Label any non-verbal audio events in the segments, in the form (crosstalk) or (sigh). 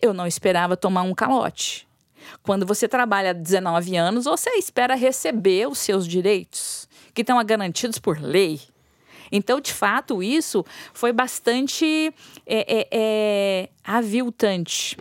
eu não esperava tomar um calote. Quando você trabalha 19 anos, você espera receber os seus direitos, que estão garantidos por lei. Então, de fato, isso foi bastante é, é, é, aviltante.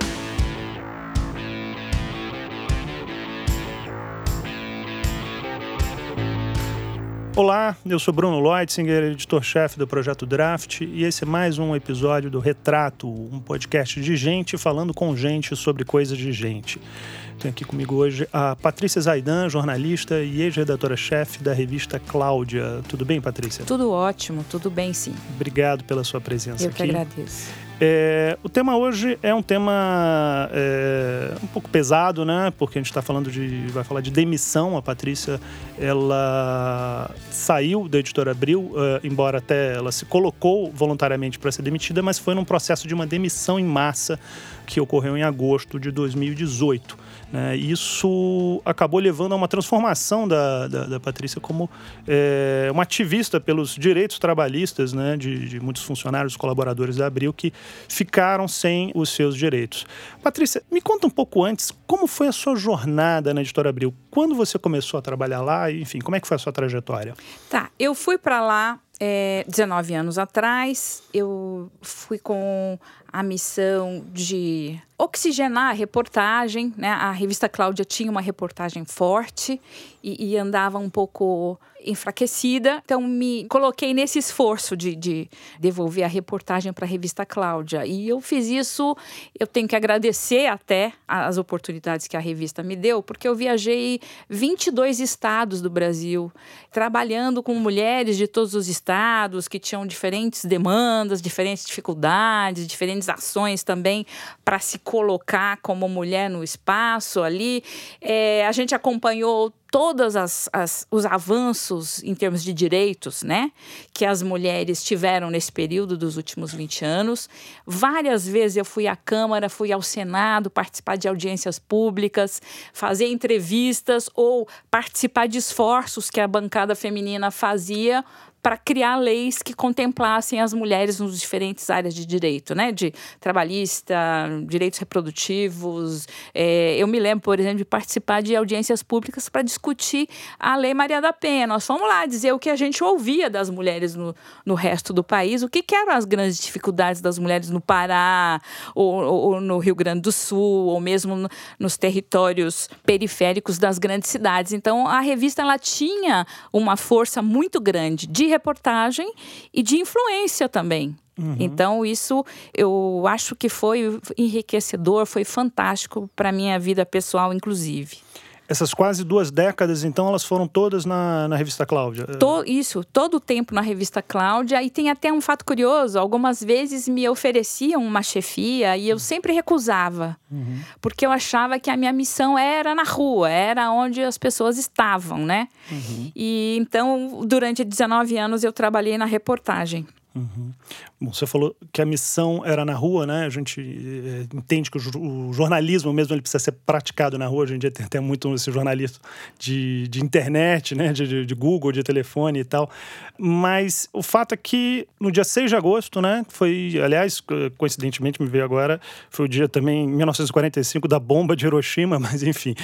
Olá, eu sou Bruno Leutzinger, editor-chefe do Projeto Draft, e esse é mais um episódio do Retrato, um podcast de gente falando com gente sobre coisas de gente. Tenho aqui comigo hoje a Patrícia Zaidan, jornalista e ex-redatora-chefe da revista Cláudia. Tudo bem, Patrícia? Tudo ótimo, tudo bem sim. Obrigado pela sua presença Eu aqui. que agradeço. É, o tema hoje é um tema é, um pouco pesado, né? Porque a gente está falando de, vai falar de demissão. A Patrícia, ela saiu da editora Abril, uh, embora até ela se colocou voluntariamente para ser demitida, mas foi num processo de uma demissão em massa que ocorreu em agosto de 2018. Né? Isso acabou levando a uma transformação da, da, da Patrícia como é, uma ativista pelos direitos trabalhistas né? de, de muitos funcionários, colaboradores da Abril que ficaram sem os seus direitos. Patrícia, me conta um pouco antes como foi a sua jornada na Editora Abril. Quando você começou a trabalhar lá? Enfim, como é que foi a sua trajetória? Tá, eu fui para lá é, 19 anos atrás. Eu fui com a missão de oxigenar a reportagem, né? A revista Cláudia tinha uma reportagem forte e, e andava um pouco enfraquecida, então me coloquei nesse esforço de, de devolver a reportagem para a revista Cláudia. E eu fiz isso, eu tenho que agradecer até as oportunidades que a revista me deu, porque eu viajei 22 estados do Brasil, trabalhando com mulheres de todos os estados que tinham diferentes demandas, diferentes dificuldades, diferentes ações também para se colocar como mulher no espaço ali. É, a gente acompanhou todos os avanços em termos de direitos né, que as mulheres tiveram nesse período dos últimos 20 anos. Várias vezes eu fui à Câmara, fui ao Senado participar de audiências públicas, fazer entrevistas ou participar de esforços que a bancada feminina fazia para criar leis que contemplassem as mulheres nos diferentes áreas de direito, né? De trabalhista, direitos reprodutivos. É, eu me lembro, por exemplo, de participar de audiências públicas para discutir a Lei Maria da Penha. Nós fomos lá dizer o que a gente ouvia das mulheres no, no resto do país, o que, que eram as grandes dificuldades das mulheres no Pará, ou, ou no Rio Grande do Sul, ou mesmo no, nos territórios periféricos das grandes cidades. Então, a revista ela tinha uma força muito grande de reportagem e de influência também. Uhum. Então, isso eu acho que foi enriquecedor, foi fantástico para a minha vida pessoal, inclusive. Essas quase duas décadas, então, elas foram todas na, na revista Cláudia? To, isso, todo o tempo na revista Cláudia. E tem até um fato curioso: algumas vezes me ofereciam uma chefia e eu sempre recusava, uhum. porque eu achava que a minha missão era na rua, era onde as pessoas estavam, né? Uhum. E então, durante 19 anos, eu trabalhei na reportagem. Uhum. Bom, você falou que a missão era na rua, né? A gente é, entende que o, o, jornalismo mesmo ele precisa ser praticado na rua. Hoje em dia tem até muito esse jornalismo de, de internet, né? De, de, de, Google, de telefone e tal. Mas o fato é que no dia 6 de agosto, né? Foi, aliás, coincidentemente me veio agora, foi o dia também, em 1945, da bomba de Hiroshima, (laughs) mas enfim.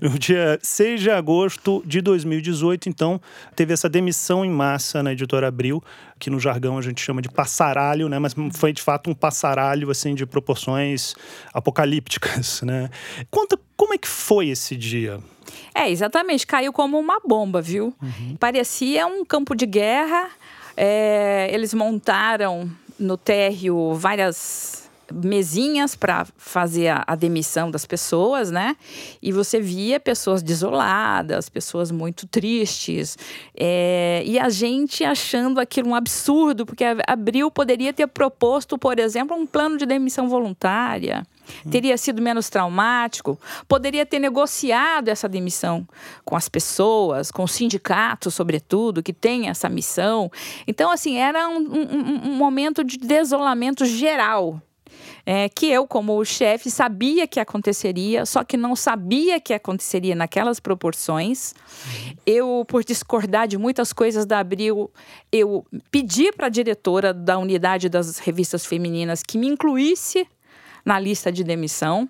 No dia 6 de agosto de 2018, então, teve essa demissão em massa na editora Abril, que no jargão a gente chama de passaralho, né? Mas foi de fato um passaralho assim de proporções apocalípticas, (laughs) né? Conta como é que foi esse dia. É, exatamente, caiu como uma bomba, viu? Uhum. Parecia um campo de guerra. É, eles montaram no térreo várias mesinhas para fazer a, a, demissão das pessoas, né? E você via pessoas desoladas, pessoas muito tristes, é, e a gente achando aquilo um absurdo, porque a Abril poderia ter proposto, por exemplo, um plano de demissão voluntária. Teria sido menos traumático, poderia ter negociado essa demissão com as pessoas, com os sindicatos, sobretudo, que tem essa missão. Então, assim, era um, um, um momento de desolamento geral é, que eu, como chefe, sabia que aconteceria, só que não sabia que aconteceria naquelas proporções. Eu, por discordar de muitas coisas da Abril, eu pedi para a diretora da unidade das revistas femininas que me incluísse na lista de demissão.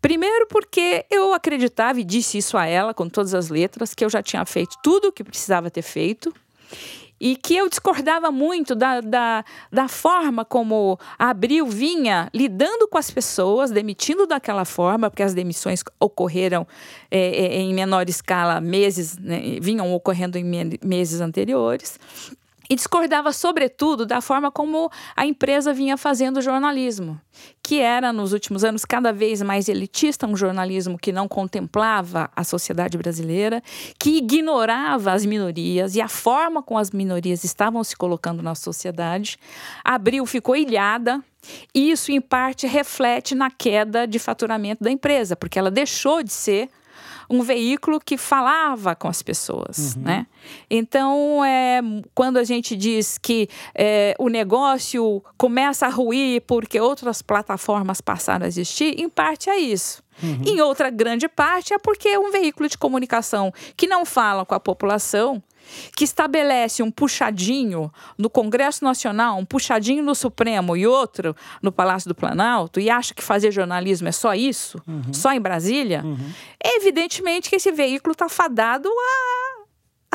Primeiro, porque eu acreditava e disse isso a ela com todas as letras, que eu já tinha feito tudo o que precisava ter feito e que eu discordava muito da, da, da forma como Abril vinha lidando com as pessoas, demitindo daquela forma, porque as demissões ocorreram é, em menor escala meses, né, vinham ocorrendo em meses anteriores e discordava, sobretudo, da forma como a empresa vinha fazendo jornalismo, que era, nos últimos anos, cada vez mais elitista, um jornalismo que não contemplava a sociedade brasileira, que ignorava as minorias e a forma como as minorias estavam se colocando na sociedade. Abril ficou ilhada. E isso, em parte, reflete na queda de faturamento da empresa, porque ela deixou de ser um veículo que falava com as pessoas, uhum. né? Então, é, quando a gente diz que é, o negócio começa a ruir porque outras plataformas passaram a existir, em parte é isso. Uhum. Em outra grande parte é porque é um veículo de comunicação que não fala com a população, que estabelece um puxadinho no Congresso Nacional, um puxadinho no Supremo e outro no Palácio do Planalto, e acha que fazer jornalismo é só isso, uhum. só em Brasília, uhum. é evidentemente que esse veículo está fadado a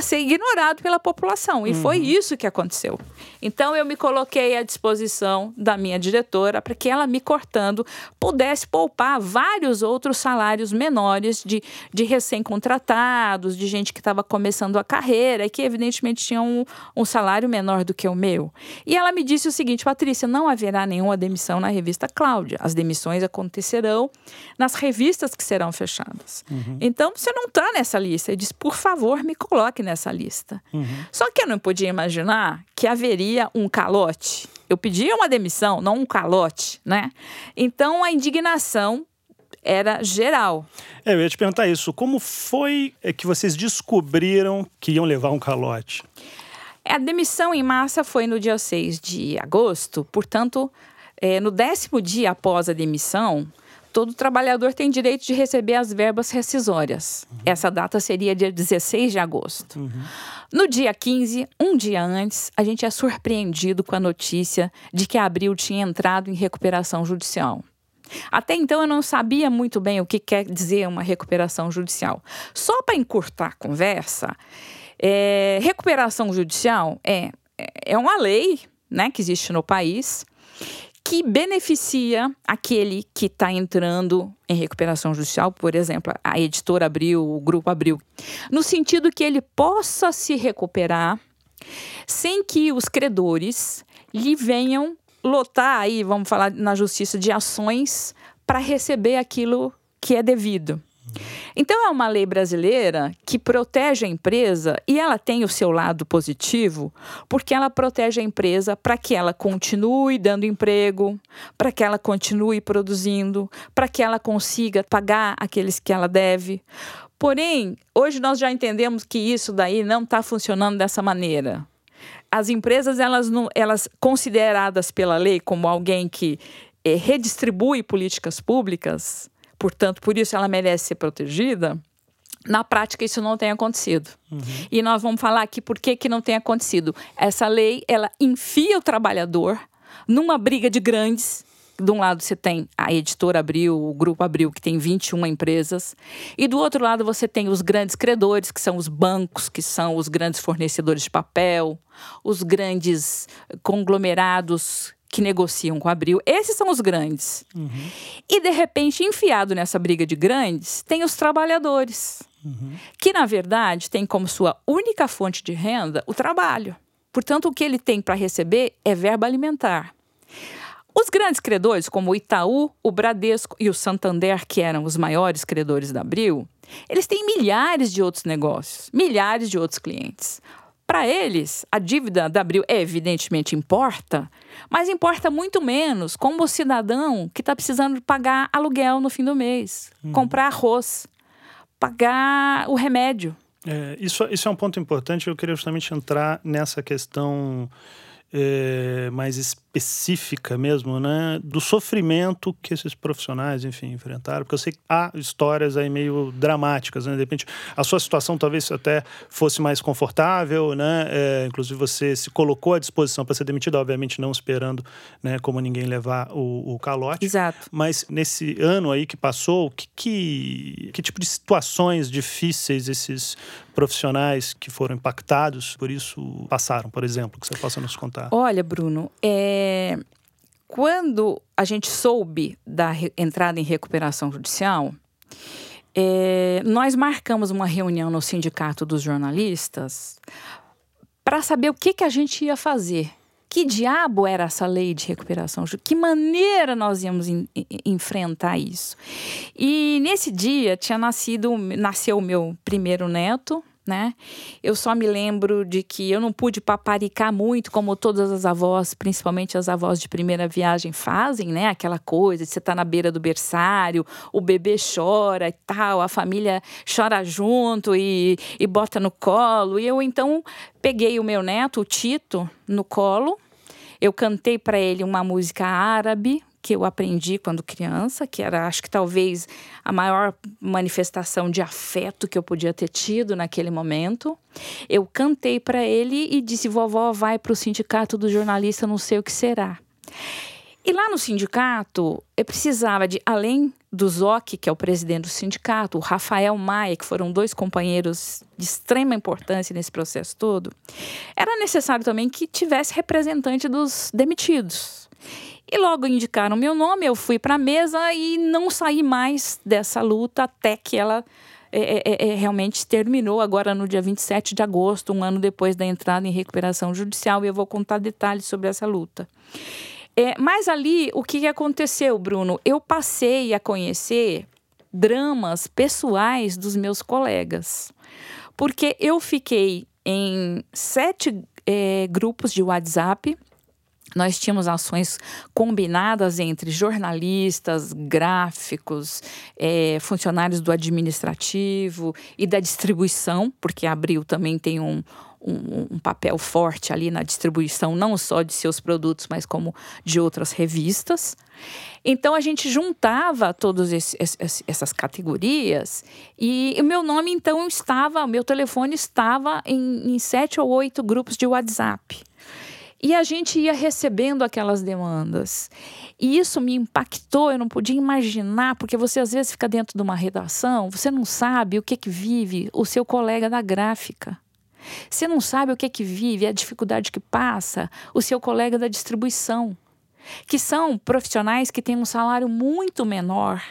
a ser ignorado pela população. E uhum. foi isso que aconteceu. Então eu me coloquei à disposição da minha diretora para que ela, me cortando, pudesse poupar vários outros salários menores de, de recém-contratados, de gente que estava começando a carreira e que, evidentemente, tinham um, um salário menor do que o meu. E ela me disse o seguinte: Patrícia, não haverá nenhuma demissão na revista Cláudia. As demissões acontecerão nas revistas que serão fechadas. Uhum. Então você não está nessa lista. Eu disse, por favor, me coloque nessa lista. Uhum. Só que eu não podia imaginar que haveria um calote. Eu pedia uma demissão, não um calote, né? Então a indignação era geral. É, eu ia te perguntar isso. Como foi é, que vocês descobriram que iam levar um calote? A demissão em massa foi no dia 6 de agosto, portanto, é, no décimo dia após a demissão, todo trabalhador tem direito de receber as verbas rescisórias. Uhum. Essa data seria dia 16 de agosto. Uhum. No dia 15, um dia antes, a gente é surpreendido com a notícia de que Abril tinha entrado em recuperação judicial. Até então eu não sabia muito bem o que quer dizer uma recuperação judicial. Só para encurtar a conversa, é, recuperação judicial é, é uma lei né, que existe no país que beneficia aquele que está entrando em recuperação judicial, por exemplo, a editora Abril, o grupo Abril, no sentido que ele possa se recuperar sem que os credores lhe venham lotar aí, vamos falar na justiça, de ações para receber aquilo que é devido. Então, é uma lei brasileira que protege a empresa e ela tem o seu lado positivo, porque ela protege a empresa para que ela continue dando emprego, para que ela continue produzindo, para que ela consiga pagar aqueles que ela deve. Porém, hoje nós já entendemos que isso daí não está funcionando dessa maneira. As empresas, elas, elas consideradas pela lei como alguém que é, redistribui políticas públicas, portanto, por isso ela merece ser protegida. Na prática, isso não tem acontecido. Uhum. E nós vamos falar aqui por que, que não tem acontecido. Essa lei, ela enfia o trabalhador numa briga de grandes. De um lado você tem a editora Abril, o grupo Abril, que tem 21 empresas, e do outro lado você tem os grandes credores, que são os bancos, que são os grandes fornecedores de papel, os grandes conglomerados que negociam com a Abril. Esses são os grandes. Uhum. E, de repente, enfiado nessa briga de grandes, tem os trabalhadores, uhum. que, na verdade, tem como sua única fonte de renda o trabalho. Portanto, o que ele tem para receber é verba alimentar. Os grandes credores, como o Itaú, o Bradesco e o Santander, que eram os maiores credores da Abril, eles têm milhares de outros negócios, milhares de outros clientes. Para eles, a dívida da Abril evidentemente importa, mas importa muito menos como o cidadão que está precisando pagar aluguel no fim do mês, uhum. comprar arroz, pagar o remédio. É, isso, isso é um ponto importante. Eu queria justamente entrar nessa questão é, mais específica mesmo, né, do sofrimento que esses profissionais, enfim, enfrentaram, porque eu sei que há histórias aí meio dramáticas, né, de repente a sua situação talvez até fosse mais confortável, né, é, inclusive você se colocou à disposição para ser demitido, obviamente não esperando, né, como ninguém levar o, o calote. Exato. Mas nesse ano aí que passou, que, que, que tipo de situações difíceis esses profissionais que foram impactados por isso passaram, por exemplo, que você possa nos contar? Olha, Bruno, é... quando a gente soube da entrada em recuperação judicial, é... nós marcamos uma reunião no Sindicato dos Jornalistas para saber o que, que a gente ia fazer. Que diabo era essa lei de recuperação? Que maneira nós íamos enfrentar isso? E nesse dia tinha nascido, nasceu o meu primeiro neto, né? Eu só me lembro de que eu não pude paparicar muito, como todas as avós, principalmente as avós de primeira viagem, fazem, né? Aquela coisa de você estar tá na beira do berçário, o bebê chora e tal, a família chora junto e, e bota no colo. E eu então peguei o meu neto, o Tito, no colo. Eu cantei para ele uma música árabe, que eu aprendi quando criança, que era, acho que talvez a maior manifestação de afeto que eu podia ter tido naquele momento. Eu cantei para ele e disse: vovó, vai para o sindicato do jornalista, não sei o que será. E lá no sindicato, eu precisava de, além do Zoc, que é o presidente do sindicato, o Rafael Maia, que foram dois companheiros de extrema importância nesse processo todo, era necessário também que tivesse representante dos demitidos. E logo indicaram meu nome, eu fui para a mesa e não saí mais dessa luta até que ela é, é, é, é realmente terminou agora no dia 27 de agosto, um ano depois da entrada em recuperação judicial, e eu vou contar detalhes sobre essa luta. É, mas ali, o que aconteceu, Bruno? Eu passei a conhecer dramas pessoais dos meus colegas, porque eu fiquei em sete é, grupos de WhatsApp nós tínhamos ações combinadas entre jornalistas, gráficos, é, funcionários do administrativo e da distribuição, porque Abril também tem um, um, um, papel forte ali na distribuição, não só de seus produtos, mas como de outras revistas. Então a gente juntava todas essas categorias e o meu nome então estava, meu telefone estava em, em sete ou oito grupos de WhatsApp. E a gente ia recebendo aquelas demandas. E isso me impactou, eu não podia imaginar, porque você às vezes fica dentro de uma redação, você não sabe o que, que vive o seu colega da gráfica. Você não sabe o que, que vive, a dificuldade que passa o seu colega da distribuição, que são profissionais que têm um salário muito menor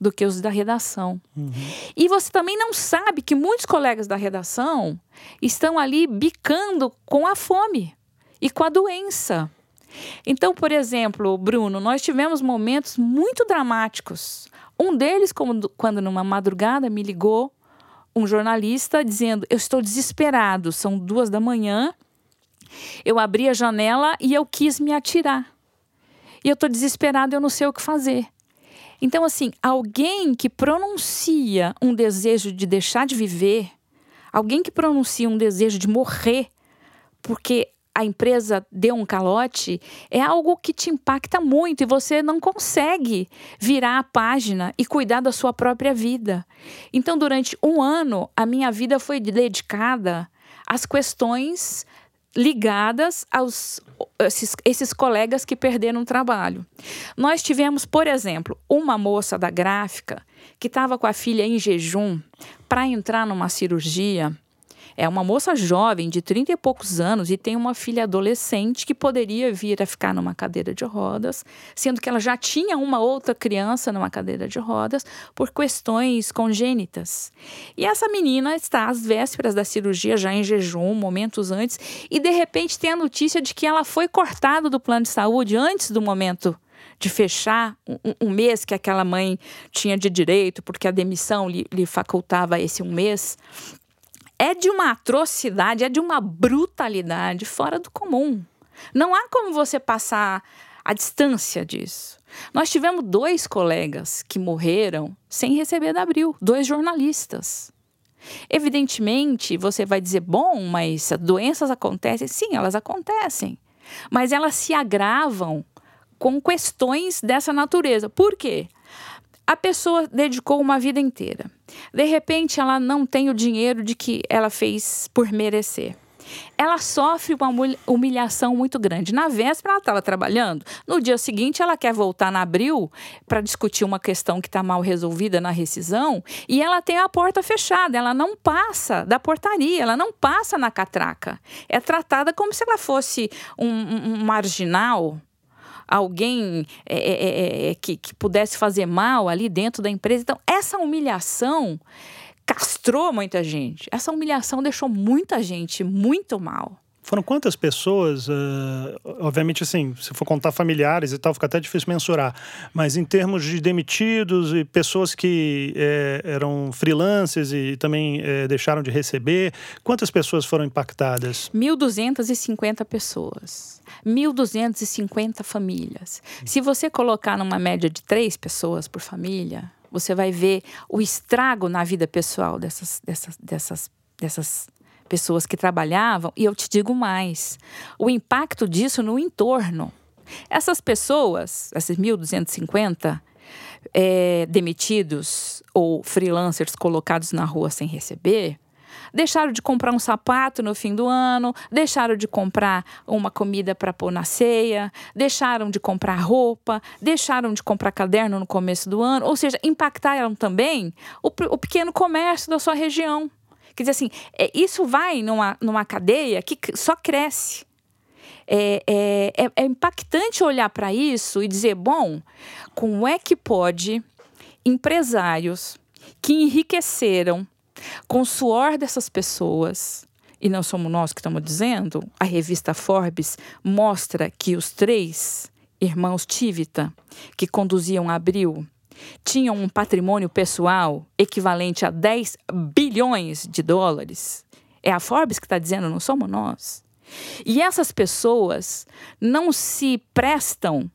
do que os da redação. Uhum. E você também não sabe que muitos colegas da redação estão ali bicando com a fome e com a doença. Então, por exemplo, Bruno, nós tivemos momentos muito dramáticos. Um deles, como, quando numa madrugada me ligou um jornalista dizendo: Eu estou desesperado, são duas da manhã. Eu abri a janela e eu quis me atirar. E eu estou desesperado, eu não sei o que fazer. Então, assim, alguém que pronuncia um desejo de deixar de viver, alguém que pronuncia um desejo de morrer, porque a empresa deu um calote, é algo que te impacta muito e você não consegue virar a página e cuidar da sua própria vida. Então, durante um ano, a minha vida foi dedicada às questões ligadas aos esses, esses colegas que perderam o trabalho. Nós tivemos, por exemplo, uma moça da gráfica que estava com a filha em jejum para entrar numa cirurgia é uma moça jovem, de 30 e poucos anos, e tem uma filha adolescente que poderia vir a ficar numa cadeira de rodas, sendo que ela já tinha uma outra criança numa cadeira de rodas por questões congênitas. E essa menina está às vésperas da cirurgia, já em jejum, momentos antes, e de repente tem a notícia de que ela foi cortada do plano de saúde antes do momento de fechar um, um, mês que aquela mãe tinha de direito, porque a demissão lhe, lhe facultava esse um mês é de uma atrocidade, é de uma brutalidade fora do comum. Não há como você passar a distância disso. Nós tivemos dois colegas que morreram sem receber da Abril, dois jornalistas. Evidentemente, você vai dizer, bom, mas doenças acontecem. Sim, elas acontecem. mas elas se agravam com questões dessa natureza. Por quê? A pessoa dedicou uma vida inteira. De repente, ela não tem o dinheiro de que ela fez por merecer ela sofre uma humilhação muito grande. Na véspera, ela estava trabalhando. No dia seguinte, ela quer voltar na abril para discutir uma questão que está mal resolvida na rescisão e ela tem a porta fechada. Ela não passa da portaria, ela não passa na catraca. É tratada como se ela fosse um, um, marginal alguém é, é, é, é que, que pudesse fazer mal ali dentro da empresa. Então, essa humilhação castrou muita gente. Essa humilhação deixou muita gente muito mal. Foram quantas pessoas? Uh, obviamente, assim, se for contar familiares e tal, fica até difícil mensurar. Mas em termos de demitidos e pessoas que é, eram freelancers e também é, deixaram de receber, quantas pessoas foram impactadas? 1.250 pessoas. 1.250 famílias. Se você colocar numa média de três pessoas por família, você vai ver o estrago na vida pessoal dessas, dessas, dessas, dessas pessoas que trabalhavam. E eu te digo mais: o impacto disso no entorno. Essas pessoas, esses 1.250 é, demitidos ou freelancers colocados na rua sem receber, deixaram de comprar um sapato no fim do ano, deixaram de comprar uma comida para pôr na ceia, deixaram de comprar roupa, deixaram de comprar caderno no começo do ano, ou seja, impactaram também o, o pequeno comércio da sua região. Quer dizer assim, é, isso vai numa, numa cadeia que só cresce. É, é, é, é impactante olhar para isso e dizer: bom, como é que pode empresários que enriqueceram com o suor dessas pessoas, e não somos nós que estamos dizendo, a revista Forbes mostra que os três irmãos Tivita, que conduziam Abril, tinham um patrimônio pessoal equivalente a 10 bilhões de dólares. É a Forbes que está dizendo, não somos nós. E essas pessoas não se prestam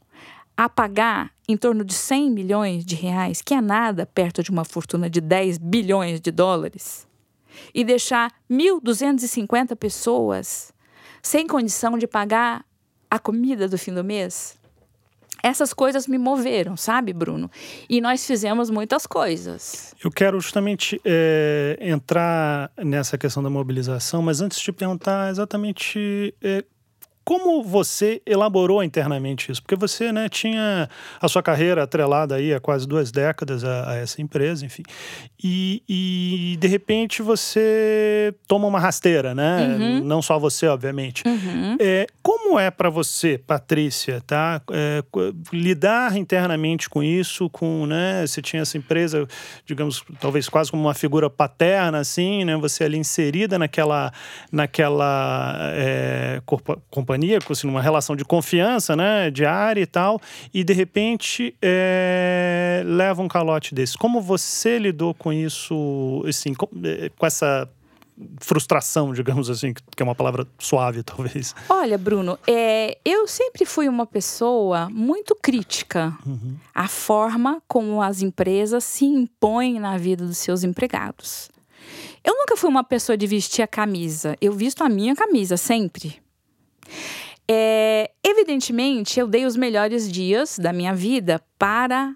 a pagar em torno de 100 milhões de reais, que é nada perto de uma fortuna de 10 bilhões de dólares, e deixar 1.250 pessoas sem condição de pagar a comida do fim do mês. Essas coisas me moveram, sabe, Bruno? E nós fizemos muitas coisas. Eu quero justamente é, entrar nessa questão da mobilização, mas antes de perguntar exatamente é, como você elaborou internamente isso? Porque você né, tinha a sua carreira atrelada aí há quase duas décadas a, a essa empresa, enfim. E, e, de repente você toma uma rasteira, né? Uhum. Não só você, obviamente. Uhum. É, como é para você, Patrícia, tá? É, lidar internamente com isso, com, né? Você tinha essa empresa, digamos, talvez quase como uma figura paterna, assim, né? Você ali inserida naquela, naquela é, companhia companhia, assim, numa relação de confiança, né, diária e tal, e de repente é, leva um calote desse. Como você lidou com isso, assim, com, com essa frustração, digamos assim, que é uma palavra suave, (laughs) talvez. Olha, Bruno, é, eu sempre fui uma pessoa muito crítica uhum. à forma como as empresas se impõem na vida dos seus empregados. Eu nunca fui uma pessoa de vestir a camisa. Eu visto a minha camisa sempre. É, evidentemente, eu dei os melhores dias da minha vida para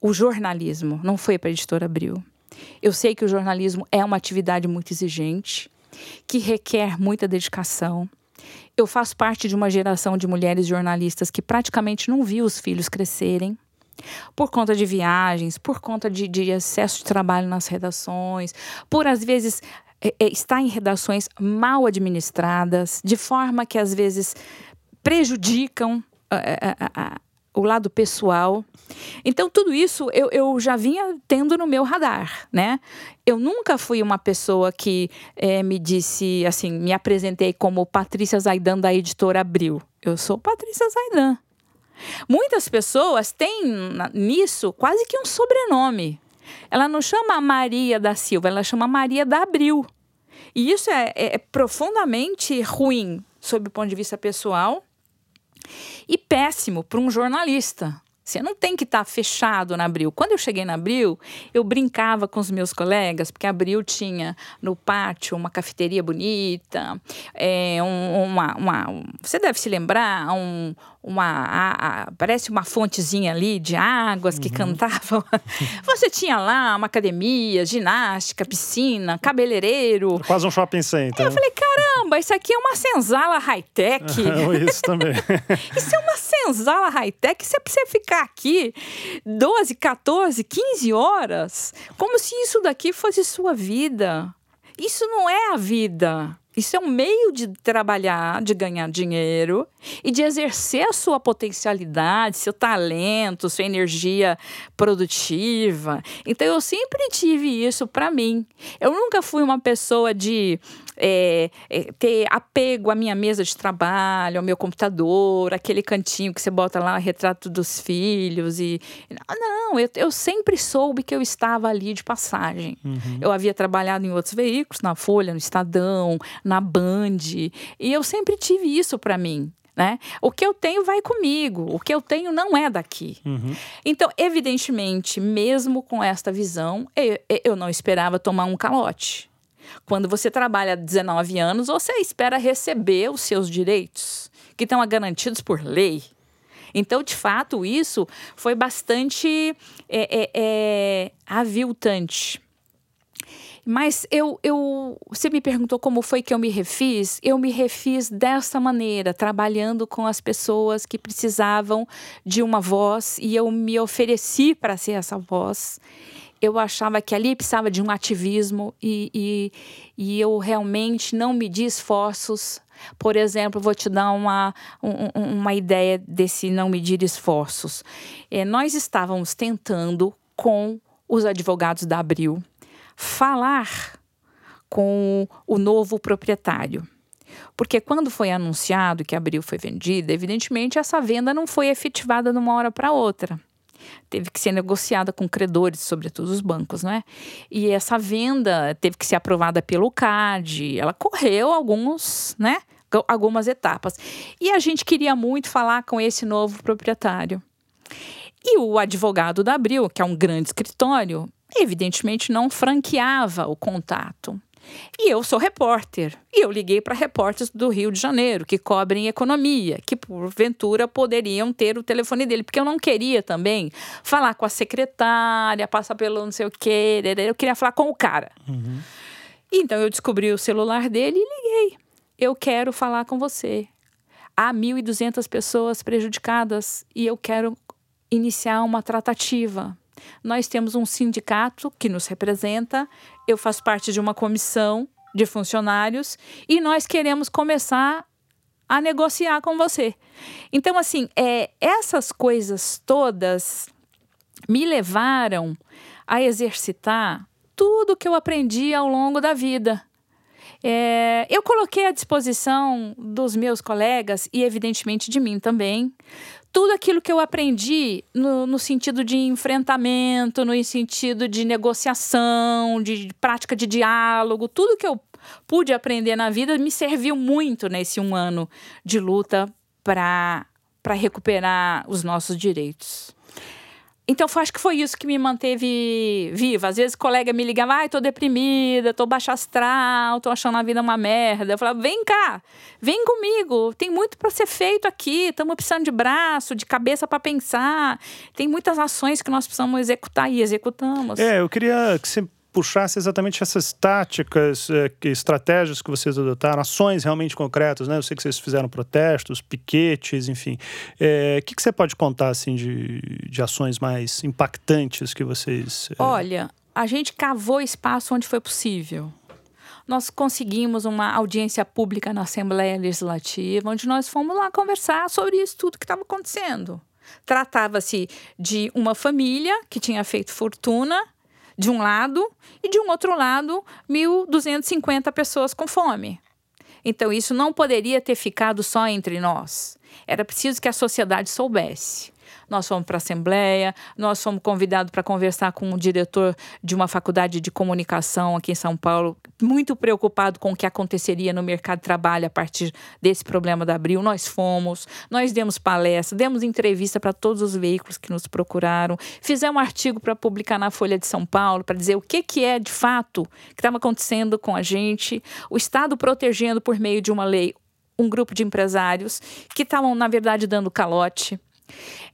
o jornalismo, não foi para a editora Abril. Eu sei que o jornalismo é uma atividade muito exigente, que requer muita dedicação. Eu faço parte de uma geração de mulheres jornalistas que praticamente não viu os filhos crescerem por conta de viagens, por conta de, de excesso de trabalho nas redações, por às vezes está em redações mal administradas, de forma que às vezes prejudicam o lado pessoal. Então, tudo isso eu, eu já vinha tendo no meu radar, né? Eu nunca fui uma pessoa que é, me disse, assim, me apresentei como Patrícia Zaidan da editora Abril. Eu sou Patrícia Zaidan. Muitas pessoas têm nisso quase que um sobrenome. Ela não chama Maria da Silva, ela chama Maria da Abril. E isso é, é, é profundamente ruim sob o ponto de vista pessoal e péssimo para um jornalista. Você não tem que estar tá fechado na Abril. Quando eu cheguei na Abril, eu brincava com os meus colegas, porque a Abril tinha no pátio uma cafeteria bonita, é, um, uma, uma, Você deve se lembrar, um, uma. A, a, parece uma fontezinha ali de águas que uhum. cantavam. (laughs) Você tinha lá uma academia, ginástica, piscina, cabeleireiro. Quase um shopping center. eu falei, caramba, isso aqui é uma senzala high-tech. (laughs) isso também. (laughs) isso é uma senzala high-tech. Você precisa ficar aqui 12, 14, 15 horas, como se isso daqui fosse sua vida. Isso não é a vida. Isso é um meio de trabalhar, de ganhar dinheiro e de exercer a sua potencialidade, seu talento, sua energia produtiva. Então eu sempre tive isso para mim. Eu nunca fui uma pessoa de é, é, ter apego à minha mesa de trabalho, ao meu computador, aquele cantinho que você bota lá o retrato dos filhos e não, eu, eu sempre soube que eu estava ali de passagem. Uhum. Eu havia trabalhado em outros veículos, na Folha, no Estadão, na Band, e eu sempre tive isso para mim. Né? O que eu tenho vai comigo, o que eu tenho não é daqui. Uhum. Então, evidentemente, mesmo com esta visão, eu, eu não esperava tomar um calote. Quando você trabalha 19 anos, você espera receber os seus direitos, que estão garantidos por lei. Então, de fato, isso foi bastante é, é, é, aviltante. Mas eu, eu, você me perguntou como foi que eu me refiz. Eu me refiz dessa maneira, trabalhando com as pessoas que precisavam de uma voz e eu me ofereci para ser essa voz eu achava que ali precisava de um ativismo e, e, e eu realmente não medi esforços. Por exemplo, vou te dar uma, um, uma ideia desse não medir esforços. É, nós estávamos tentando, com os advogados da Abril, falar com o novo proprietário. Porque quando foi anunciado que a Abril foi vendida, evidentemente essa venda não foi efetivada de uma hora para outra teve que ser negociada com credores, sobretudo os bancos, não é? E essa venda teve que ser aprovada pelo CAD, ela correu alguns, né? Algumas etapas. E a gente queria muito falar com esse novo proprietário. E o advogado da Abril, que é um grande escritório, evidentemente não franqueava o contato. E eu sou repórter. E eu liguei para repórteres do Rio de Janeiro, que cobrem economia, que porventura poderiam ter o telefone dele, porque eu não queria também falar com a secretária, passar pelo não sei o quê. Eu queria falar com o cara. Uhum. Então eu descobri o celular dele e liguei. Eu quero falar com você. Há 1.200 pessoas prejudicadas e eu quero iniciar uma tratativa. Nós temos um sindicato que nos representa, eu faço parte de uma comissão de funcionários e nós queremos começar a negociar com você. Então, assim, é, essas coisas todas me levaram a exercitar tudo que eu aprendi ao longo da vida. É, eu coloquei à disposição dos meus colegas e, evidentemente, de mim também, tudo aquilo que eu aprendi no, no, sentido de enfrentamento, no sentido de negociação, de prática de diálogo, tudo que eu pude aprender na vida me serviu muito nesse um ano de luta para recuperar os nossos direitos. Então, acho que foi isso que me manteve viva. Às vezes, colega me ligava, ai, tô deprimida, tô baixa astral, tô achando a vida uma merda. Eu falava, vem cá, vem comigo, tem muito para ser feito aqui, estamos precisando de braço, de cabeça para pensar. Tem muitas ações que nós precisamos executar e executamos. É, eu queria que você puxasse exatamente essas táticas, eh, estratégias que vocês adotaram, ações realmente concretas, né? Eu sei que vocês fizeram protestos, piquetes, enfim. Eh, o é, que, que você pode contar, assim, de, de ações mais impactantes que vocês... É... Olha, a gente cavou espaço onde foi possível. Nós conseguimos uma audiência pública na Assembleia Legislativa, onde nós fomos lá conversar sobre isso tudo que estava acontecendo. Tratava-se de uma família que tinha feito fortuna de um lado e de um outro lado 1.250 pessoas com fome. Então isso não poderia ter ficado só entre nós. Era preciso que a sociedade soubesse. Nós fomos para a Assembleia, nós fomos convidados para conversar com o diretor de uma faculdade de comunicação aqui em São Paulo, muito preocupado com o que aconteceria no mercado de trabalho a partir desse problema da Abril. Nós fomos, nós demos palestra, demos entrevista para todos os veículos que nos procuraram, fizemos um artigo para publicar na Folha de São Paulo para dizer o que, que é de fato que estava acontecendo com a gente, o Estado protegendo por meio de uma lei um grupo de empresários que estavam, na verdade, dando calote.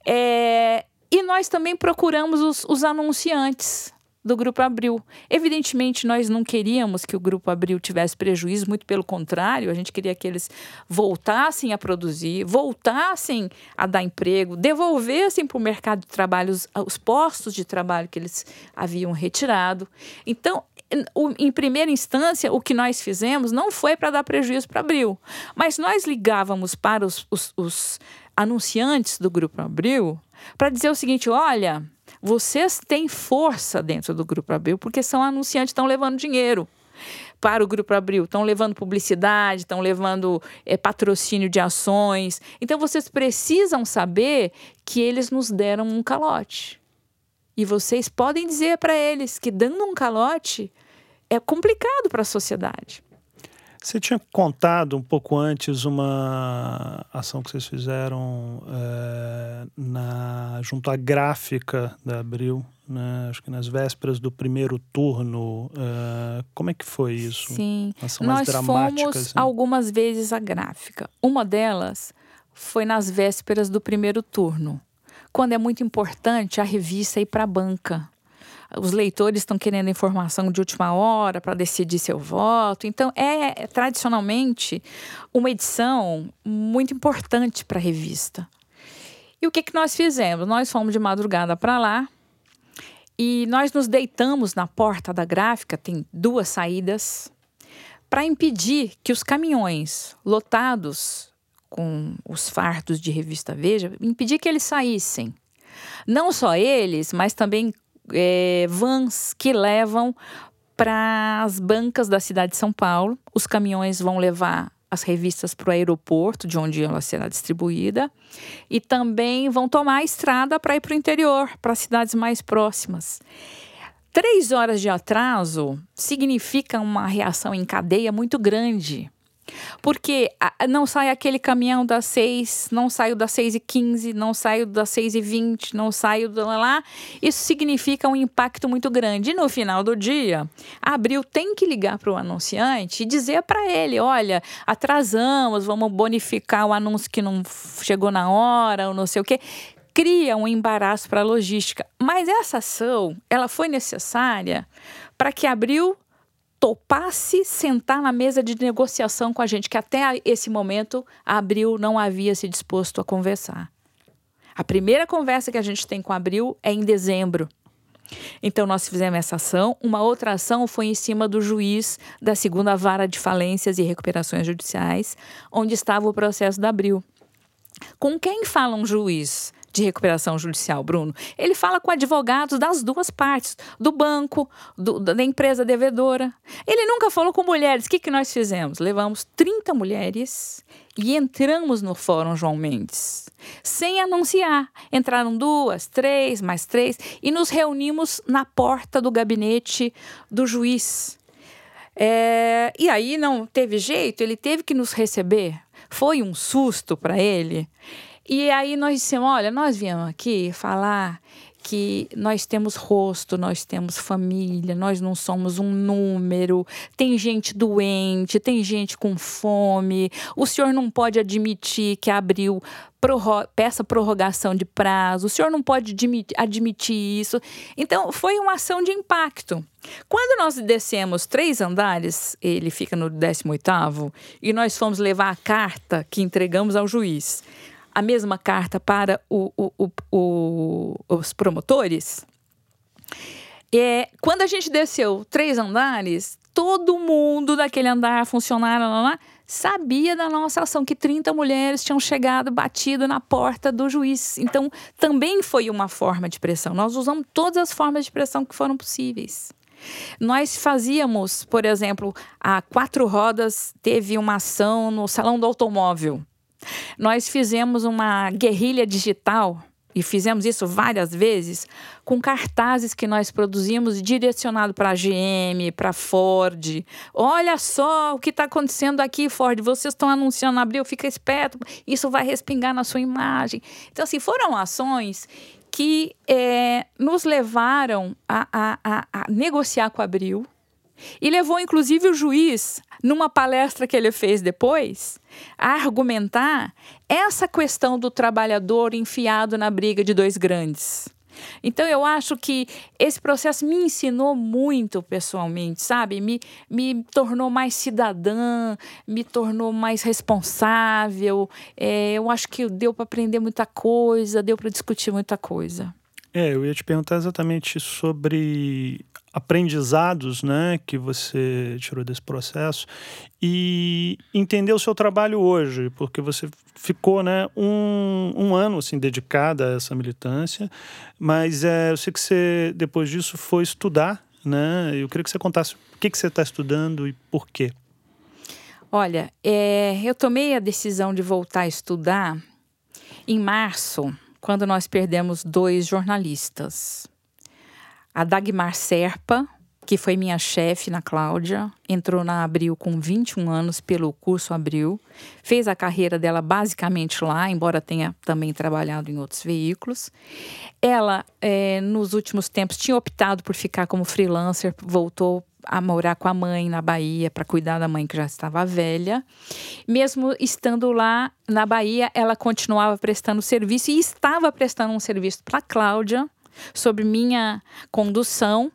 É, e nós também procuramos os, os anunciantes do Grupo Abril. Evidentemente, nós não queríamos que o Grupo Abril tivesse prejuízo, muito pelo contrário, a gente queria que eles voltassem a produzir, voltassem a dar emprego, devolvessem para o mercado de trabalho os, os postos de trabalho que eles haviam retirado. Então, em primeira instância, o que nós fizemos não foi para dar prejuízo para Abril, mas nós ligávamos para os, os, os anunciantes do Grupo Abril para dizer o seguinte: olha, vocês têm força dentro do Grupo Abril porque são anunciantes, estão levando dinheiro para o Grupo Abril, estão levando publicidade, estão levando é, patrocínio de ações. Então vocês precisam saber que eles nos deram um calote. E vocês podem dizer para eles que dando um calote é complicado para a sociedade. Você tinha contado um pouco antes uma ação que vocês fizeram é, na, junto à gráfica da Abril, né? acho que nas vésperas do primeiro turno. É, como é que foi isso? Sim, nós fomos assim? algumas vezes à gráfica. Uma delas foi nas vésperas do primeiro turno, quando é muito importante a revista ir para a banca os leitores estão querendo informação de última hora para decidir seu voto. Então, é, é tradicionalmente uma edição muito importante para a revista. E o que, que nós fizemos? Nós fomos de madrugada para lá e nós nos deitamos na porta da gráfica, tem duas saídas, para impedir que os caminhões lotados com os fardos de revista Veja, impedir que eles saíssem. Não só eles, mas também é, vans que levam para as bancas da cidade de São Paulo. Os caminhões vão levar as revistas para o aeroporto, de onde ela será distribuída, e também vão tomar a estrada para ir para o interior, para cidades mais próximas. Três horas de atraso significa uma reação em cadeia muito grande porque não sai aquele caminhão das 6, não saio das 6 e 15, não saio das 6 e 20, não saio do lá. Isso significa um impacto muito grande. E no final do dia, a Abril tem que ligar para o anunciante e dizer para ele: olha, atrasamos, vamos bonificar o anúncio que não chegou na hora, ou não sei o quê cria um embaraço para a logística. Mas essa ação, ela foi necessária para que Abril topasse sentar na mesa de negociação com a gente, que até esse momento a Abril não havia se disposto a conversar. A primeira conversa que a gente tem com a Abril é em dezembro. Então, nós fizemos essa ação. Uma outra ação foi em cima do juiz da segunda vara de falências e recuperações judiciais, onde estava o processo da Abril. Com quem fala um juiz? De recuperação judicial, Bruno, ele fala com advogados das duas partes, do banco, do, da empresa devedora. Ele nunca falou com mulheres. O que, que nós fizemos? Levamos 30 mulheres e entramos no Fórum João Mendes, sem anunciar. Entraram duas, três, mais três, e nos reunimos na porta do gabinete do juiz. É, e aí não teve jeito, ele teve que nos receber. Foi um susto para ele. E aí nós dissemos: olha, nós viemos aqui falar que nós temos rosto, nós temos família, nós não somos um número. Tem gente doente, tem gente com fome. O senhor não pode admitir que abriu prorro peça prorrogação de prazo. O senhor não pode admitir, admitir isso. Então foi uma ação de impacto. Quando nós descemos três andares, ele fica no 18 oitavo, e nós fomos levar a carta que entregamos ao juiz a mesma carta para o, o, o, os promotores. É, quando a gente desceu três andares, todo mundo daquele andar, funcionário, lá, lá, sabia da nossa ação, que 30 mulheres tinham chegado, batido na porta do juiz. Então, também foi uma forma de pressão. Nós usamos todas as formas de pressão que foram possíveis. Nós fazíamos, por exemplo, a Quatro Rodas teve uma ação no Salão do Automóvel. Nós fizemos uma guerrilha digital e fizemos isso várias vezes, com cartazes que nós produzimos direcionado para a GM, para a Ford. Olha só o que está acontecendo aqui, Ford. Vocês estão anunciando Abril, fica esperto, isso vai respingar na sua imagem. Então, assim, foram ações que é, nos levaram a, a, a, a negociar com a Abril e levou, inclusive, o juiz, numa palestra que ele fez depois, a argumentar essa questão do trabalhador enfiado na briga de dois grandes. Então, eu acho que esse processo me ensinou muito pessoalmente, sabe? Me, me tornou mais cidadã, me tornou mais responsável. É, eu acho que deu para aprender muita coisa, deu para discutir muita coisa. É, eu ia te perguntar exatamente sobre aprendizados né, que você tirou desse processo e entender o seu trabalho hoje, porque você ficou né, um, um ano assim, dedicada a essa militância, mas é, eu sei que você, depois disso, foi estudar, né? Eu queria que você contasse o que, que você está estudando e por quê. Olha, é, eu tomei a decisão de voltar a estudar em março, quando nós perdemos dois jornalistas. A Dagmar Serpa, que foi minha chefe na Cláudia, entrou na Abril com 21 anos pelo curso Abril, fez a carreira dela basicamente lá, embora tenha também trabalhado em outros veículos. Ela, é, nos últimos tempos, tinha optado por ficar como freelancer, voltou a morar com a mãe na Bahia para cuidar da mãe que já estava velha. Mesmo estando lá na Bahia, ela continuava prestando serviço e estava prestando um serviço para Cláudia sobre minha condução.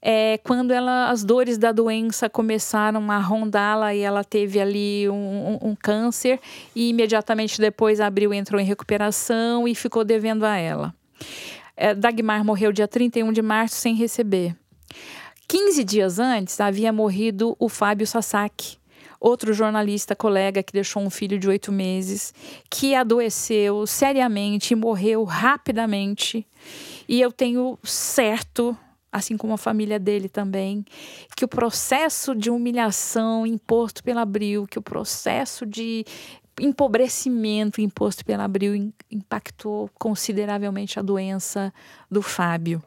É, quando ela, as dores da doença começaram a rondá-la e ela teve ali um, um, um, câncer e imediatamente depois abriu, entrou em recuperação e ficou devendo a ela. É, Dagmar morreu dia 31 de março sem receber. 15 dias antes havia morrido o Fábio Sasaki, outro jornalista colega que deixou um filho de oito meses, que adoeceu seriamente e morreu rapidamente. E eu tenho certo, assim como a família dele também, que o processo de humilhação imposto pela Abril, que o processo de empobrecimento imposto pela Abril impactou consideravelmente a doença do Fábio.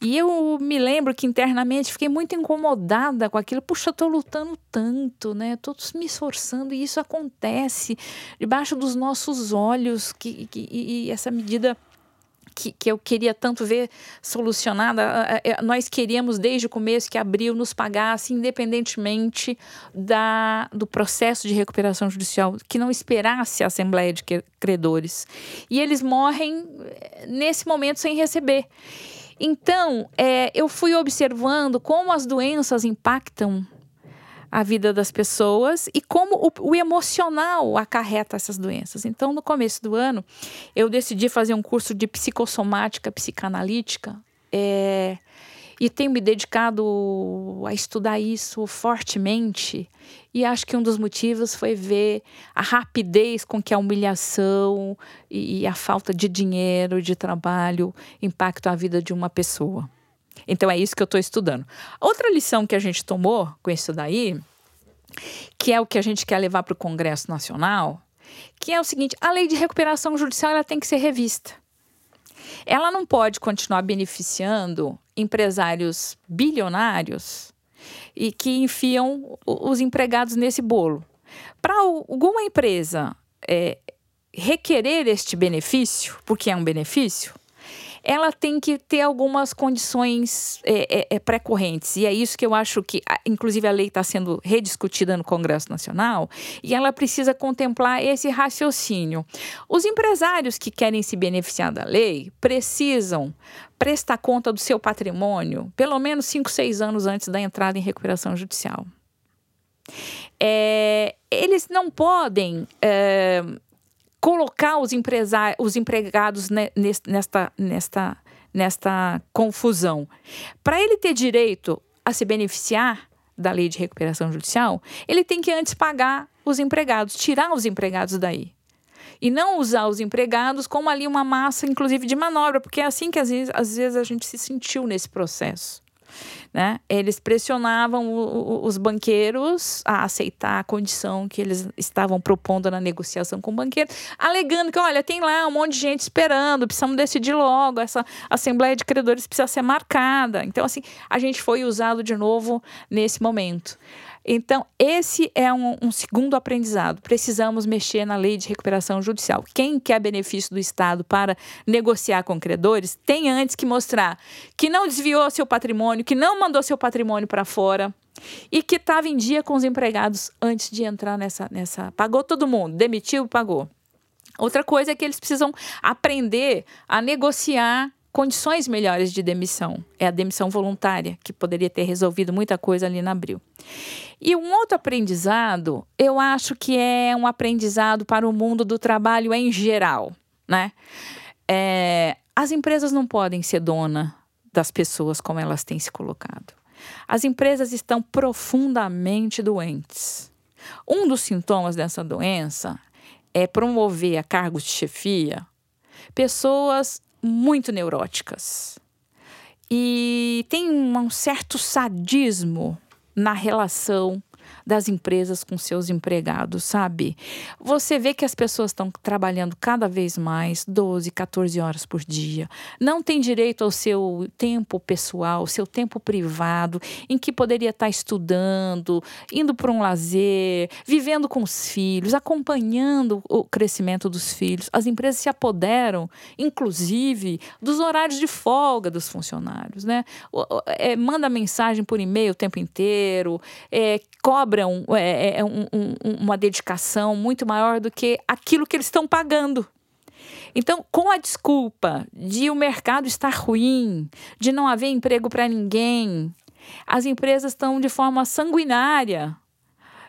E eu me lembro que internamente fiquei muito incomodada com aquilo. Puxa, eu tô lutando tanto, né? Tô me esforçando e isso acontece debaixo dos nossos olhos. Que, que, e essa medida que, que eu queria tanto ver solucionada. Nós queríamos, desde o começo, que Abril nos pagasse, independentemente da, do processo de recuperação judicial, que não esperasse a Assembleia de Credores. E eles morrem eh, nesse momento sem receber. Então, é, eu fui observando como as doenças impactam a vida das pessoas e como o, o, emocional acarreta essas doenças. Então, no começo do ano, eu decidi fazer um curso de psicossomática psicanalítica é, e tenho me dedicado a estudar isso fortemente. E acho que um dos motivos foi ver a rapidez com que a humilhação e, a falta de dinheiro, de trabalho impactam a vida de uma pessoa. Então é isso que eu estou estudando. Outra lição que a gente tomou com isso daí, que é o que a gente quer levar para o Congresso Nacional, que é o seguinte: a lei de recuperação judicial ela tem que ser revista. Ela não pode continuar beneficiando empresários bilionários e que enfiam os empregados nesse bolo. Para alguma empresa é, requerer este benefício, porque é um benefício, ela tem que ter algumas condições é, é, é, pré-correntes. E é isso que eu acho que, inclusive, a lei está sendo rediscutida no Congresso Nacional e ela precisa contemplar esse raciocínio. Os empresários que querem se beneficiar da lei precisam prestar conta do seu patrimônio pelo menos 5, 6 anos antes da entrada em recuperação judicial. É, eles não podem é, colocar os, os empregados nesta, nesta, nesta confusão. Para ele ter direito a se beneficiar da lei de recuperação judicial, ele tem que antes pagar os empregados, tirar os empregados daí. E não usar os empregados como ali uma massa, inclusive, de manobra, porque é assim que às vezes, às vezes a gente se sentiu nesse processo. Né? Eles pressionavam o, o, os banqueiros a aceitar a condição que eles estavam propondo na negociação com o banqueiro, alegando que, olha, tem lá um monte de gente esperando, precisamos decidir logo, essa Assembleia de Credores precisa ser marcada. Então, assim, a gente foi usado de novo nesse momento. Então, esse é um, um, segundo aprendizado. Precisamos mexer na lei de recuperação judicial. Quem quer benefício do Estado para negociar com credores tem antes que mostrar que não desviou seu patrimônio, que não mandou seu patrimônio para fora e que estava em dia com os empregados antes de entrar nessa, nessa. Pagou todo mundo, demitiu, pagou. Outra coisa é que eles precisam aprender a negociar condições melhores de demissão. É a demissão voluntária, que poderia ter resolvido muita coisa ali na Abril. E um outro aprendizado, eu acho que é um aprendizado para o mundo do trabalho em geral, né? É, as empresas não podem ser dona das pessoas como elas têm se colocado. As empresas estão profundamente doentes. Um dos sintomas dessa doença é promover a cargos de chefia pessoas muito neuróticas. E tem um certo sadismo na relação das empresas com seus empregados, sabe? Você vê que as pessoas estão trabalhando cada vez mais, 12, 14 horas por dia. Não tem direito ao seu tempo pessoal, seu tempo privado, em que poderia estar estudando, indo para um lazer, vivendo com os filhos, acompanhando o crescimento dos filhos. As empresas se apoderam, inclusive, dos horários de folga dos funcionários, né? É, manda mensagem por e-mail o tempo inteiro, é, cobram é, é, é um, um, uma dedicação muito maior do que aquilo que eles estão pagando. Então, com a desculpa de o mercado estar ruim, de não haver emprego para ninguém, as empresas estão de forma sanguinária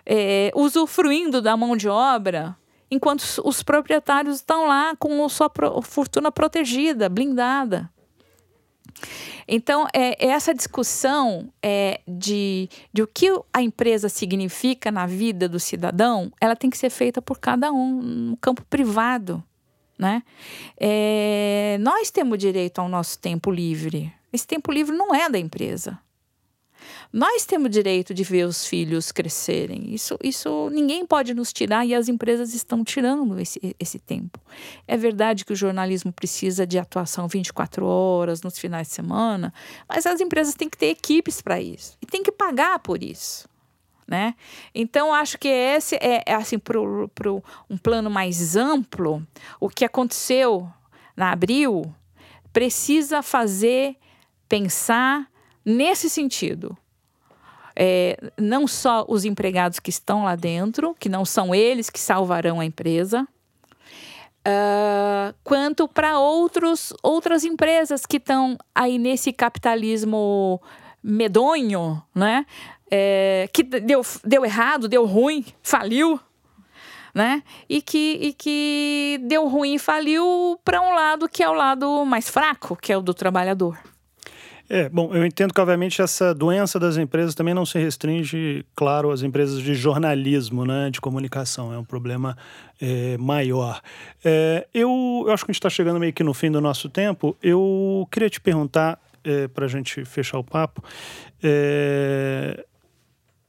é, usufruindo da mão de obra, enquanto os proprietários estão lá com sua fortuna protegida, blindada. Então, é, essa discussão é, de, de o que a empresa significa na vida do cidadão, ela tem que ser feita por cada um no campo privado. Né? É, nós temos direito ao nosso tempo livre. Esse tempo livre não é da empresa. Nós temos direito de ver os filhos crescerem. Isso, isso ninguém pode nos tirar e as empresas estão tirando esse, esse tempo. É verdade que o jornalismo precisa de atuação 24 horas nos finais de semana, mas as empresas têm que ter equipes para isso e têm que pagar por isso. Né? Então, acho que esse é, é assim, para um plano mais amplo, o que aconteceu na Abril precisa fazer pensar nesse sentido é, não só os empregados que estão lá dentro, que não são eles que salvarão a empresa, uh, quanto para outros outras empresas que estão aí nesse capitalismo medonho, né? É, que deu, deu errado, deu ruim, faliu, né? E que, e que deu ruim e faliu para um lado que é o lado mais fraco, que é o do trabalhador. É, bom, eu entendo que, obviamente, essa doença das empresas também não se restringe, claro, às empresas de jornalismo, né, de comunicação. É um problema é, maior. É, eu, eu acho que a gente está chegando meio que no fim do nosso tempo. Eu queria te perguntar, é, para a gente fechar o papo, é,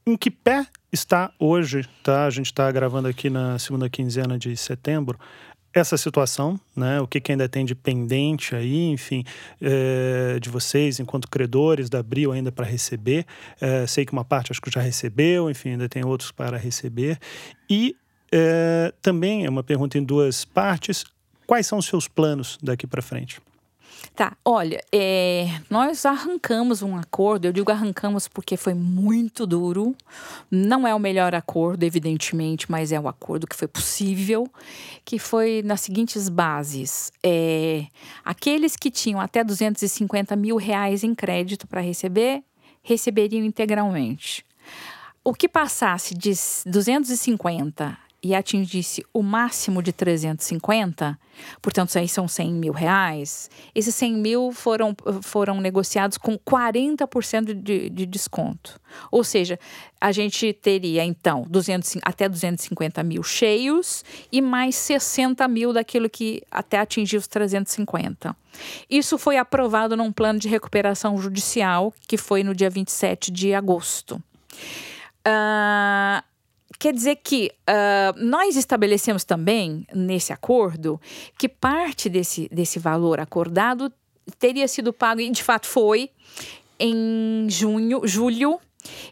em que pé está hoje, tá? A gente está gravando aqui na segunda quinzena de setembro essa situação, né? O que, que ainda tem de pendente aí, enfim, é, de vocês enquanto credores da Abril ainda para receber. É, sei que uma parte acho que já recebeu, enfim, ainda tem outros para receber. E é, também é uma pergunta em duas partes. Quais são os seus planos daqui para frente? Tá, olha, é, nós arrancamos um acordo, eu digo arrancamos porque foi muito duro, não é o melhor acordo, evidentemente, mas é o acordo que foi possível, que foi nas seguintes bases. É, aqueles que tinham até 250 mil reais em crédito para receber, receberiam integralmente. O que passasse de 250 e atingisse o máximo de 350, portanto, isso aí são 100 mil reais, esses 100 mil foram, foram negociados com 40% de, de desconto. Ou seja, a gente teria, então, 200, até 250 mil cheios e mais 60 mil daquilo que até atingir os 350. Isso foi aprovado num plano de recuperação judicial, que foi no dia 27 de agosto. Uh, Quer dizer que uh, nós estabelecemos também nesse acordo que parte desse, desse valor acordado teria sido pago, e de fato foi, em junho, julho,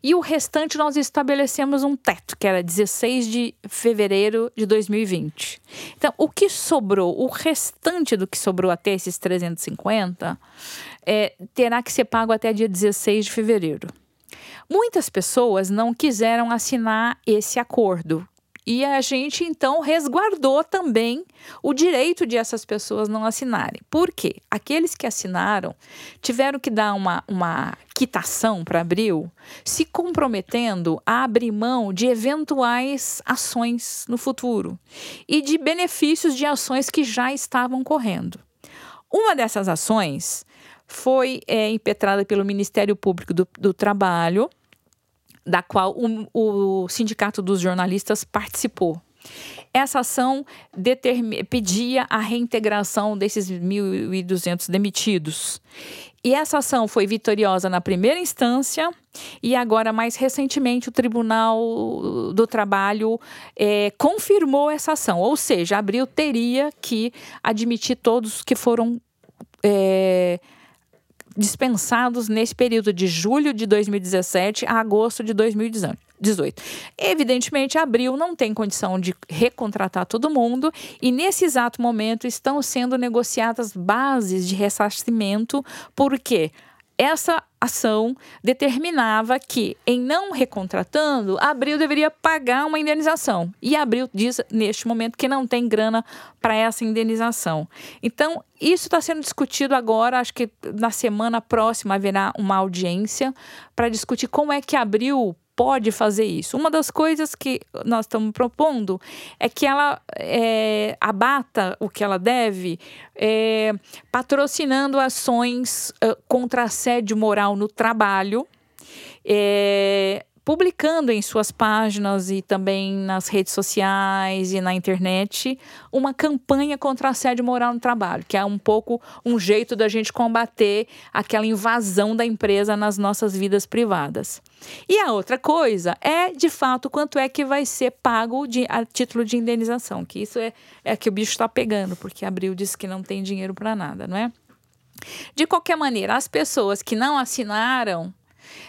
e o restante nós estabelecemos um teto, que era 16 de fevereiro de 2020. Então, o que sobrou, o restante do que sobrou até esses 350, é, terá que ser pago até dia 16 de fevereiro. Muitas pessoas não quiseram assinar esse acordo. E a gente então resguardou também o direito de essas pessoas não assinarem. Por quê? Aqueles que assinaram tiveram que dar uma, uma quitação para Abril, se comprometendo a abrir mão de eventuais ações no futuro e de benefícios de ações que já estavam correndo. Uma dessas ações foi é, impetrada pelo Ministério Público do, do Trabalho, da qual o, o Sindicato dos Jornalistas participou. Essa ação pedia a reintegração desses 1.200 demitidos. E essa ação foi vitoriosa na primeira instância e agora, mais recentemente, o Tribunal do Trabalho é, confirmou essa ação. Ou seja, Abril teria que admitir todos que foram é, dispensados nesse período de julho de 2017 a agosto de 2018. Evidentemente, abril não tem condição de recontratar todo mundo e nesse exato momento estão sendo negociadas bases de ressarcimento, por quê? Essa ação determinava que, em não recontratando, Abril deveria pagar uma indenização. E Abril diz, neste momento, que não tem grana para essa indenização. Então, isso está sendo discutido agora. Acho que na semana próxima haverá uma audiência para discutir como é que Abril pode fazer isso. Uma das coisas que nós estamos propondo é que ela é, abata o que ela deve, é, patrocinando ações uh, contra assédio moral no trabalho. É, publicando em suas páginas e também nas redes sociais e na internet uma campanha contra assédio moral no trabalho, que é um pouco um jeito da gente combater aquela invasão da empresa nas nossas vidas privadas. E a outra coisa é, de fato, quanto é que vai ser pago de, a título de indenização, que isso é, é que o bicho está pegando, porque Abril disse que não tem dinheiro para nada, não é? De qualquer maneira, as pessoas que não assinaram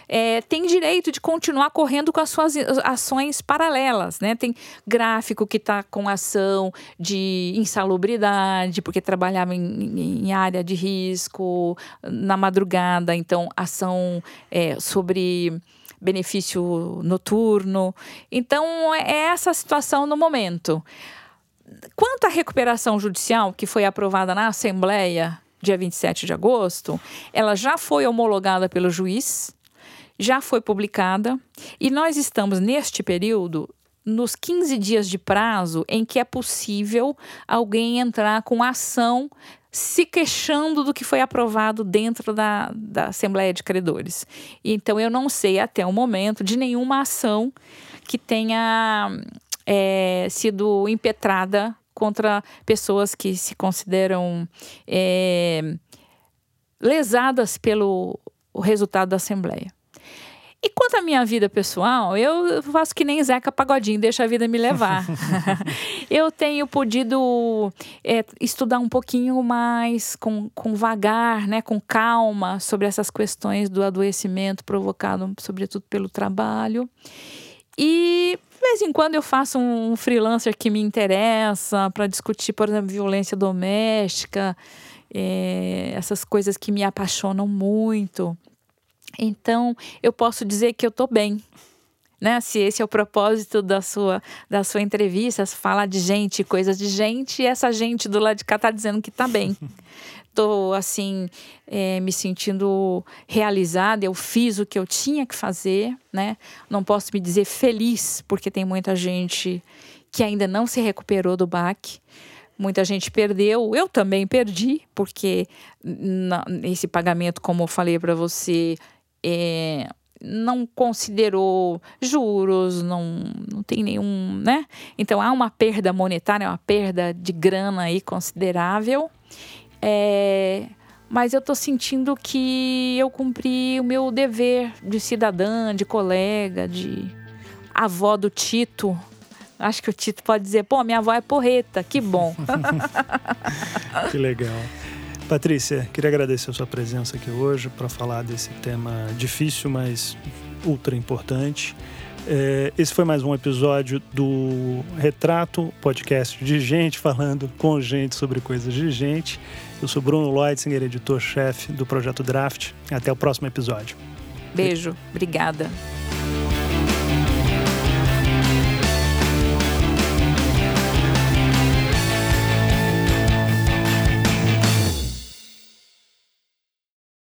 é, tem direito de continuar correndo com as suas ações paralelas, né? Tem gráfico que está com ação de insalubridade, porque trabalhava em, em, área de risco, na madrugada, então ação é, sobre benefício noturno. Então, é essa a situação no momento. Quanto à recuperação judicial, que foi aprovada na Assembleia dia 27 de agosto, ela já foi homologada pelo juiz, já foi publicada e nós estamos neste período nos 15 dias de prazo em que é possível alguém entrar com ação se queixando do que foi aprovado dentro da, da Assembleia de Credores. Então, eu não sei até o momento de nenhuma ação que tenha é, sido impetrada contra pessoas que se consideram é, lesadas pelo resultado da Assembleia. E quanto à minha vida pessoal, eu faço que nem Zeca Pagodinho, deixa a vida me levar. (laughs) eu tenho podido é, estudar um pouquinho mais com, com vagar, né, com calma, sobre essas questões do adoecimento provocado, sobretudo pelo trabalho. E de vez em quando eu faço um freelancer que me interessa para discutir, por exemplo, violência doméstica, é, essas coisas que me apaixonam muito. Então, eu posso dizer que eu estou bem. Né? Se esse é o propósito da sua, da sua entrevista, falar de gente, coisas de gente, e essa gente do lado de cá está dizendo que está bem. (laughs) Estou, assim, é, me sentindo realizada, eu fiz o que eu tinha que fazer, né? Não posso me dizer feliz, porque tem muita gente que ainda não se recuperou do baque. Muita gente perdeu, eu também perdi, porque esse pagamento, como eu falei para você, é, não considerou juros, não, não tem nenhum, né? Então há uma perda monetária, uma perda de grana aí considerável. É, mas eu estou sentindo que eu cumpri o meu dever de cidadã, de colega, de avó do Tito. Acho que o Tito pode dizer, pô, minha avó é porreta, que bom. (laughs) que legal. Patrícia, queria agradecer a sua presença aqui hoje para falar desse tema difícil, mas ultra importante. É, esse foi mais um episódio do Retrato, podcast de gente falando com gente sobre coisas de gente. Eu sou Bruno Leutzinger, editor-chefe do Projeto Draft. Até o próximo episódio. Beijo, obrigada.